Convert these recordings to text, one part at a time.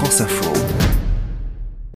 France Info.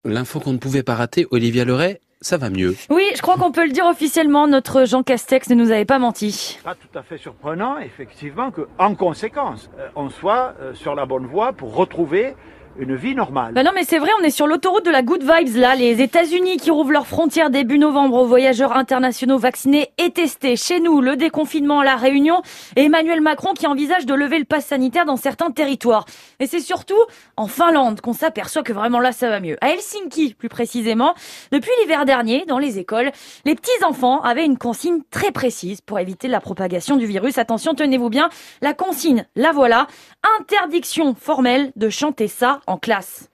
L'info qu'on ne pouvait pas rater, Olivia Leray, ça va mieux. Oui, je crois qu'on peut le dire officiellement, notre Jean Castex ne nous avait pas menti. Pas tout à fait surprenant, effectivement, qu'en conséquence, euh, on soit euh, sur la bonne voie pour retrouver une vie normale. Bah non mais c'est vrai, on est sur l'autoroute de la good vibes là, les États-Unis qui rouvrent leurs frontières début novembre aux voyageurs internationaux vaccinés et testés. Chez nous, le déconfinement à la Réunion et Emmanuel Macron qui envisage de lever le pass sanitaire dans certains territoires. Et c'est surtout en Finlande qu'on s'aperçoit que vraiment là ça va mieux. À Helsinki plus précisément, depuis l'hiver dernier, dans les écoles, les petits enfants avaient une consigne très précise pour éviter la propagation du virus. Attention, tenez-vous bien, la consigne, la voilà, interdiction formelle de chanter ça en classe.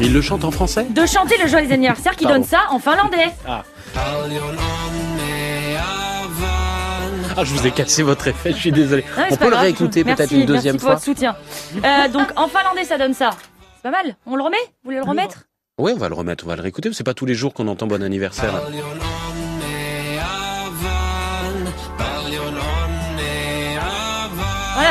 Il le chante en français? De chanter le joyeux anniversaire qui Pardon. donne ça en finlandais. Ah, je vous ai cassé votre effet, je suis désolé. Non, On peut le réécouter peut-être une deuxième merci pour fois votre soutien. Euh, donc en finlandais ça donne ça. C'est pas mal. On le remet? Vous voulez le remettre? Oui, on va le remettre, on va le réécouter. C'est pas tous les jours qu'on entend bon anniversaire.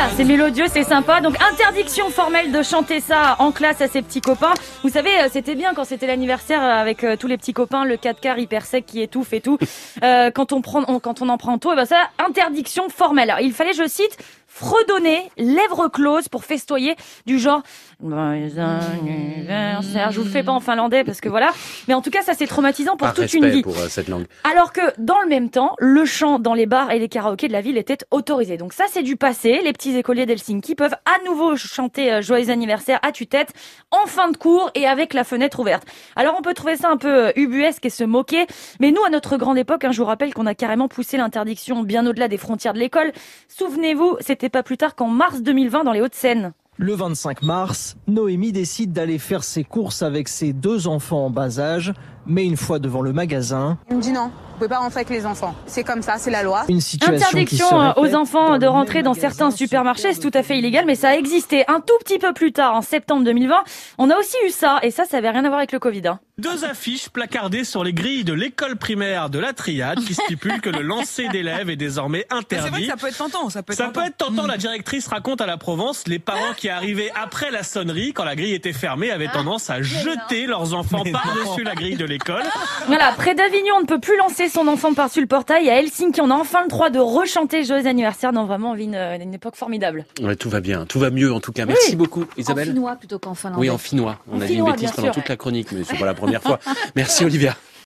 Voilà, c'est mélodieux, c'est sympa. Donc interdiction formelle de chanter ça en classe à ses petits copains. Vous savez, euh, c'était bien quand c'était l'anniversaire euh, avec euh, tous les petits copains, le 4 quarts hyper sec qui étouffe et tout. Euh, quand on prend, on- quand on en prend tôt, et ben ça, interdiction formelle. Alors, il fallait, je cite, fredonner, lèvres closes pour festoyer du genre Joyeux anniversaire. Je vous le fais pas en finlandais parce que voilà. Mais en tout cas, ça c'est traumatisant pour Par toute une vie. pour euh, cette langue. Alors que dans le même temps, le chant dans les bars et les karaokés de la ville était autorisé. Donc ça, c'est du passé. Les petits écoliers d'Helsinki peuvent à nouveau chanter euh, Joyeux anniversaire à tue-tête en fin de cours et avec la fenêtre ouverte. Alors on peut trouver ça un peu euh, ubuesque et se moquer, mais nous, à notre grande époque, hein, je vous rappelle qu'on a carrément poussé l'interdiction bien au-delà des frontières de l'école. Souvenez-vous, c'était pas plus tard qu'en mars 2020 dans les Hauts-de-Seine. Le 25 mars, Noémie décide d'aller faire ses courses avec ses deux enfants en bas âge, mais une fois devant le magasin, Il me dit non, vous pouvez pas rentrer avec les enfants. C'est comme ça, c'est la loi. une situation qui se Interdiction euh, aux enfants de rentrer dans certains supermarchés, c'est tout à fait illégal, mais ça a existé un tout petit peu plus tard, en septembre 2020. On a aussi eu ça, et ça, ça avait rien à voir avec le Covid. hein. Deux affiches placardées sur les grilles de l'école primaire de la Triade qui stipulent que le lancer d'élèves est désormais Ah, C'est vrai que interdit. ça peut être tentant, ça peut être Ça tentant. peut être tentant, la directrice raconte à la Provence, les parents qui arrivaient après la sonnerie, quand la grille était fermée, avaient tendance à jeter leurs enfants par-dessus la grille de l'école. Voilà, près d'Avignon, on ne peut plus lancer son enfant par-dessus le portail. À Helsinki, on a enfin le droit de rechanter Joyeux anniversaire. Non, vraiment, on vit une, une époque formidable. Ouais, tout va bien, tout va mieux en tout cas. Merci beaucoup, En Isabelle. finnois plutôt qu'en finlandais. Oui, en finnois. On En a dit une bêtise pendant sûr. toute la chronique, mais c'est pas la Merci Olivia.